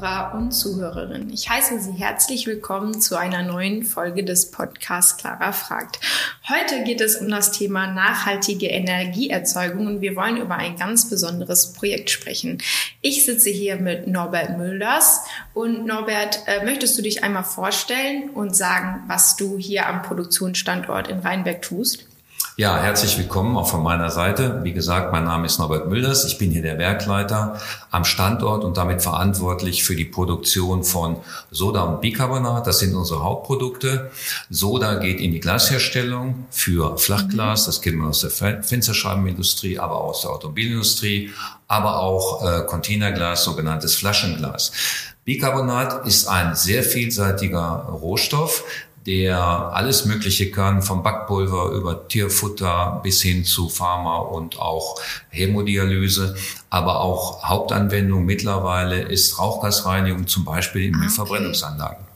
Zuhörer und Zuhörerinnen. Ich heiße Sie herzlich willkommen zu einer neuen Folge des Podcasts Clara fragt. Heute geht es um das Thema nachhaltige Energieerzeugung und wir wollen über ein ganz besonderes Projekt sprechen. Ich sitze hier mit Norbert Mülders und Norbert, äh, möchtest du dich einmal vorstellen und sagen, was du hier am Produktionsstandort in Rheinberg tust? Ja, herzlich willkommen auch von meiner Seite. Wie gesagt, mein Name ist Norbert Mülders. Ich bin hier der Werkleiter am Standort und damit verantwortlich für die Produktion von Soda und Bicarbonat. Das sind unsere Hauptprodukte. Soda geht in die Glasherstellung für Flachglas. Das kennen wir aus der Fensterscheibenindustrie, aber auch aus der Automobilindustrie, aber auch äh, Containerglas, sogenanntes Flaschenglas. Bicarbonat ist ein sehr vielseitiger Rohstoff, der alles Mögliche kann, vom Backpulver über Tierfutter bis hin zu Pharma und auch Hämodialyse. Aber auch Hauptanwendung mittlerweile ist Rauchgasreinigung, zum Beispiel in ah, okay. Verbrennungsanlagen.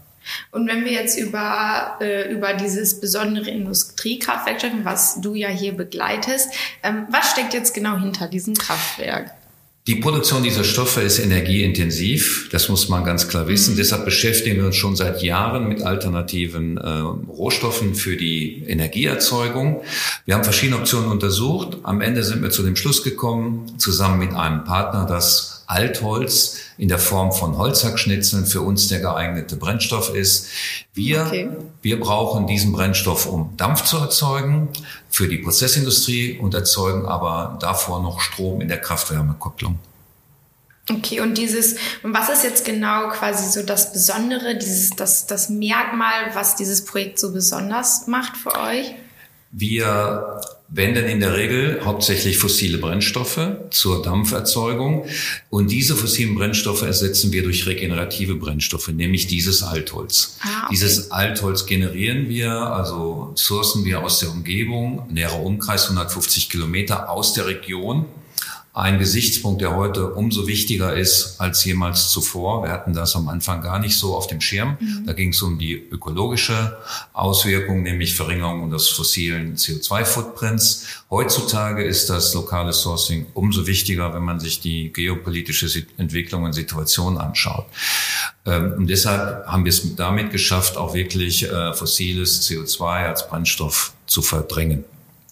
Und wenn wir jetzt über, äh, über dieses besondere Industriekraftwerk sprechen, was du ja hier begleitest, ähm, was steckt jetzt genau hinter diesem Kraftwerk? Die Produktion dieser Stoffe ist energieintensiv, das muss man ganz klar wissen. Mhm. Deshalb beschäftigen wir uns schon seit Jahren mit alternativen äh, Rohstoffen für die Energieerzeugung. Wir haben verschiedene Optionen untersucht. Am Ende sind wir zu dem Schluss gekommen, zusammen mit einem Partner, dass Altholz in der Form von Holzhackschnitzeln für uns der geeignete Brennstoff ist. Wir, okay. wir brauchen diesen Brennstoff, um Dampf zu erzeugen für die Prozessindustrie und erzeugen aber davor noch Strom in der Kraft-Wärme-Kopplung. Okay, und dieses, und was ist jetzt genau quasi so das Besondere, dieses, das, das Merkmal, was dieses Projekt so besonders macht für euch? Wir wenden in der Regel hauptsächlich fossile Brennstoffe zur Dampferzeugung und diese fossilen Brennstoffe ersetzen wir durch regenerative Brennstoffe, nämlich dieses Altholz. Ah, okay. Dieses Altholz generieren wir, also sourcen wir aus der Umgebung, näherer Umkreis 150 Kilometer aus der Region ein Gesichtspunkt, der heute umso wichtiger ist als jemals zuvor. Wir hatten das am Anfang gar nicht so auf dem Schirm. Mhm. Da ging es um die ökologische Auswirkung, nämlich Verringerung des fossilen CO2-Footprints. Heutzutage ist das lokale Sourcing umso wichtiger, wenn man sich die geopolitische Entwicklung und Situation anschaut. Ähm, und deshalb haben wir es damit geschafft, auch wirklich äh, fossiles CO2 als Brennstoff zu verdrängen.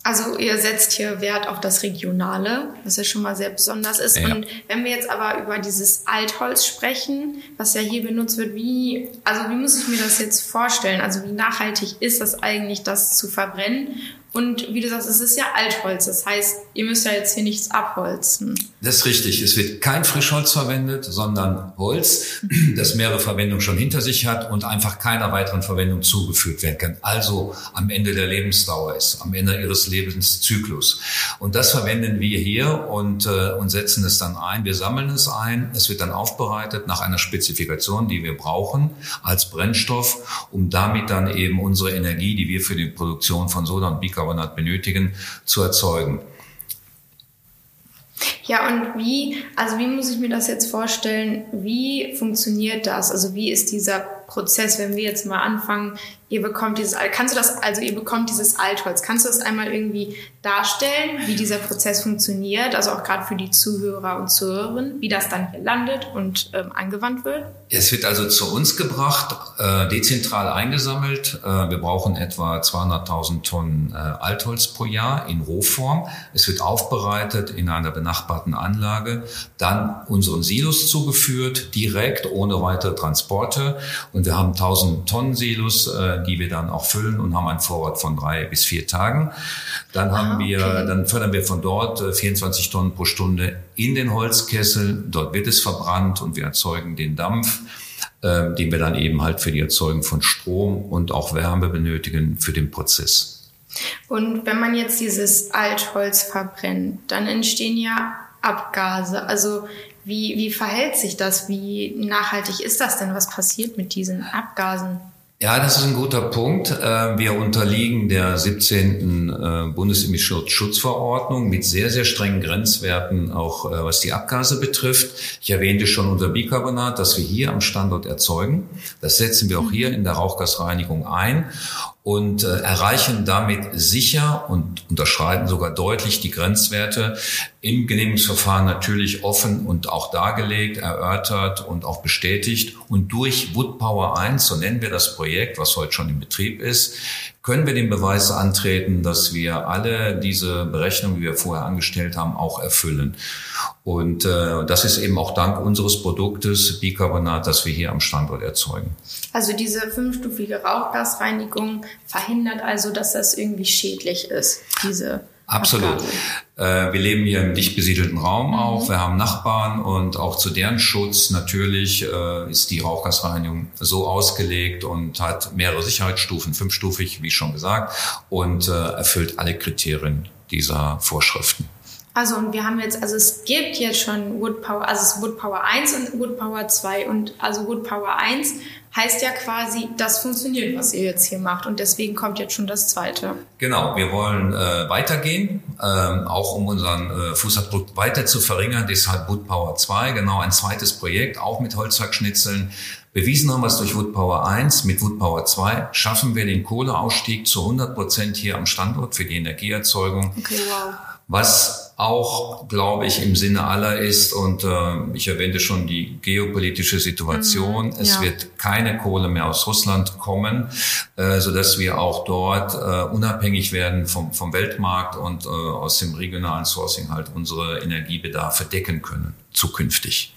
Also ihr setzt hier Wert auf das Regionale, was ja schon mal sehr besonders ist. Ja. Und wenn wir jetzt aber über dieses Altholz sprechen, was ja hier benutzt wird, wie, also wie muss ich mir das jetzt vorstellen? Also wie nachhaltig ist das eigentlich, das zu verbrennen? Und wie du sagst, es ist ja Altholz. Das heißt, ihr müsst ja jetzt hier nichts abholzen. Das ist richtig. Es wird kein Frischholz verwendet, sondern Holz, das mehrere Verwendungen schon hinter sich hat und einfach keiner weiteren Verwendung zugefügt werden kann. Also am Ende der Lebensdauer ist, am Ende ihres Lebenszyklus. Und das verwenden wir hier und, äh, und setzen es dann ein. Wir sammeln es ein. Es wird dann aufbereitet nach einer Spezifikation, die wir brauchen als Brennstoff, um damit dann eben unsere Energie, die wir für die Produktion von Soda und Bicarbonat Bicarbonat benötigen, zu erzeugen. Ja, und wie, also wie muss ich mir das jetzt vorstellen? Wie funktioniert das? Also wie ist dieser Prozess, wenn wir jetzt mal anfangen, ihr bekommt dieses, kannst du das, also ihr bekommt dieses Altholz, kannst du das einmal irgendwie darstellen, wie dieser Prozess funktioniert, also auch gerade für die Zuhörer und Zuhörerinnen, wie das dann hier landet und ähm, angewandt wird? Es wird also zu uns gebracht, äh, dezentral eingesammelt. Äh, wir brauchen etwa 200.000 Tonnen äh, Altholz pro Jahr in Rohform. Es wird aufbereitet in einer benachbarten Anlage, dann unseren Silos zugeführt, direkt ohne weitere Transporte. Und wir haben 1000 Tonnen Silos, äh, die wir dann auch füllen und haben einen Vorrat von drei bis vier Tagen. Dann ah, haben wir, okay. dann fördern wir von dort 24 äh, Tonnen pro Stunde in den Holzkessel. Dort wird es verbrannt und wir erzeugen den Dampf äh, den wir dann eben halt für die Erzeugung von Strom und auch Wärme benötigen für den Prozess. Und wenn man jetzt dieses Altholz verbrennt, dann entstehen ja Abgase. Also wie, wie verhält sich das? Wie nachhaltig ist das denn? Was passiert mit diesen Abgasen? Ja, das ist ein guter Punkt. Äh, wir unterliegen der 17. Äh, Bundesemissionsschutzverordnung mit sehr, sehr strengen Grenzwerten, auch äh, was die Abgase betrifft. Ich erwähnte schon unser Bicarbonat, das wir hier am Standort erzeugen. Das setzen wir auch hier in der Rauchgasreinigung ein und erreichen damit sicher und unterschreiten sogar deutlich die Grenzwerte, im Genehmigungsverfahren natürlich offen und auch dargelegt, erörtert und auch bestätigt. Und durch Wood Power 1, so nennen wir das Projekt, was heute schon in Betrieb ist, können wir den Beweis antreten, dass wir alle diese Berechnungen, die wir vorher angestellt haben, auch erfüllen. Und äh, das ist eben auch dank unseres Produktes Bicarbonat, das wir hier am Standort erzeugen. Also diese fünfstufige Rauchgasreinigung verhindert also, dass das irgendwie schädlich ist, diese Absolut. Äh, wir leben hier im dicht besiedelten Raum mhm. auch. Wir haben Nachbarn und auch zu deren Schutz natürlich äh, ist die Rauchgasreinigung so ausgelegt und hat mehrere Sicherheitsstufen, fünfstufig, wie schon gesagt, und äh, erfüllt alle Kriterien dieser Vorschriften. Also und wir haben jetzt, also es gibt jetzt schon Wood Power, also es ist Wood Power 1 und Wood Power 2 und also Wood Power 1 heißt ja quasi, das funktioniert, was ihr jetzt hier macht und deswegen kommt jetzt schon das zweite. Genau, wir wollen äh, weitergehen, ähm, auch um unseren äh, Fußabdruck weiter zu verringern, deshalb Wood Power 2, genau ein zweites Projekt, auch mit Holzhackschnitzeln. Bewiesen haben wir es durch Wood Power 1, mit Wood Power 2 schaffen wir den Kohleausstieg zu 100 Prozent hier am Standort für die Energieerzeugung. Okay, wow. Was auch, glaube ich, im Sinne aller ist. Und äh, ich erwähnte schon die geopolitische Situation. Mhm, es ja. wird keine Kohle mehr aus Russland kommen, äh, so dass wir auch dort äh, unabhängig werden vom, vom Weltmarkt und äh, aus dem regionalen Sourcing halt unsere Energiebedarfe decken können, zukünftig.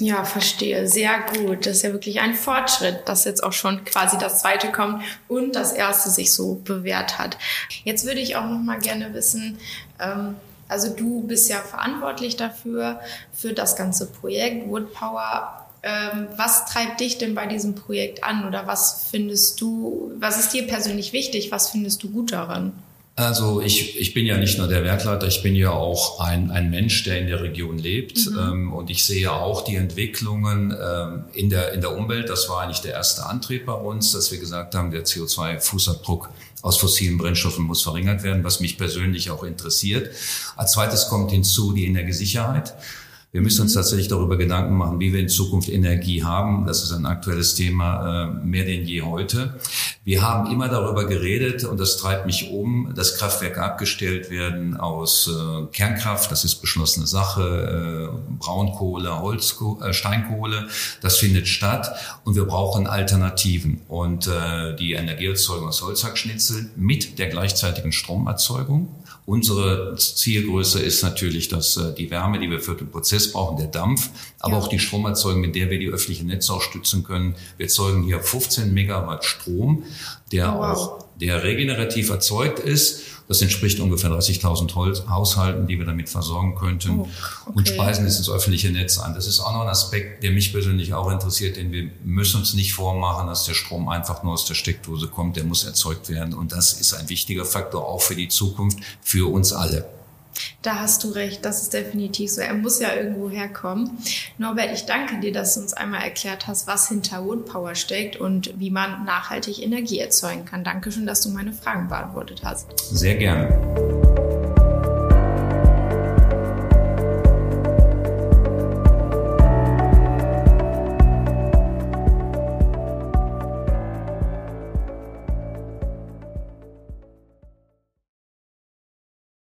Ja, verstehe. Sehr gut. Das ist ja wirklich ein Fortschritt, dass jetzt auch schon quasi das zweite kommt und das erste sich so bewährt hat. Jetzt würde ich auch noch mal gerne wissen, ähm, also du bist ja verantwortlich dafür, für das ganze Projekt Wood Power. Ähm, was treibt dich denn bei diesem Projekt an oder was findest du, was ist dir persönlich wichtig, was findest du gut daran? Also ich, ich bin ja nicht nur der Werkleiter, ich bin ja auch ein, ein Mensch, der in der Region lebt. Mhm. Ähm, und ich sehe auch die Entwicklungen ähm, in, der, in der Umwelt. Das war eigentlich der erste Antrieb bei uns, dass wir gesagt haben, der CO2-Fußabdruck aus fossilen Brennstoffen muss verringert werden, was mich persönlich auch interessiert. Als zweites kommt hinzu die Energiesicherheit. Wir müssen uns mhm. tatsächlich darüber Gedanken machen, wie wir in Zukunft Energie haben. Das ist ein aktuelles Thema, äh, mehr denn je heute. Wir haben immer darüber geredet, und das treibt mich um, dass Kraftwerke abgestellt werden aus äh, Kernkraft. Das ist beschlossene Sache. Äh, Braunkohle, Holzkohle, Steinkohle. Das findet statt. Und wir brauchen Alternativen. Und die Energieerzeugung aus Holzhackschnitzel mit der gleichzeitigen Stromerzeugung Unsere Zielgröße ist natürlich, dass die Wärme, die wir für den Prozess brauchen, der Dampf, aber ja. auch die Stromerzeugung, mit der wir die öffentlichen Netze auch stützen können. Wir erzeugen hier 15 Megawatt Strom, der oh, wow. auch der regenerativ erzeugt ist das entspricht ungefähr 30.000 Haushalten, die wir damit versorgen könnten oh, okay. und speisen es ins öffentliche Netz an. Das ist auch noch ein Aspekt, der mich persönlich auch interessiert, denn wir müssen uns nicht vormachen, dass der Strom einfach nur aus der Steckdose kommt. Der muss erzeugt werden und das ist ein wichtiger Faktor auch für die Zukunft, für uns alle. Da hast du recht, das ist definitiv so. Er muss ja irgendwo herkommen. Norbert, ich danke dir, dass du uns einmal erklärt hast, was hinter Wood Power steckt und wie man nachhaltig Energie erzeugen kann. Dankeschön, dass du meine Fragen beantwortet hast. Sehr gerne.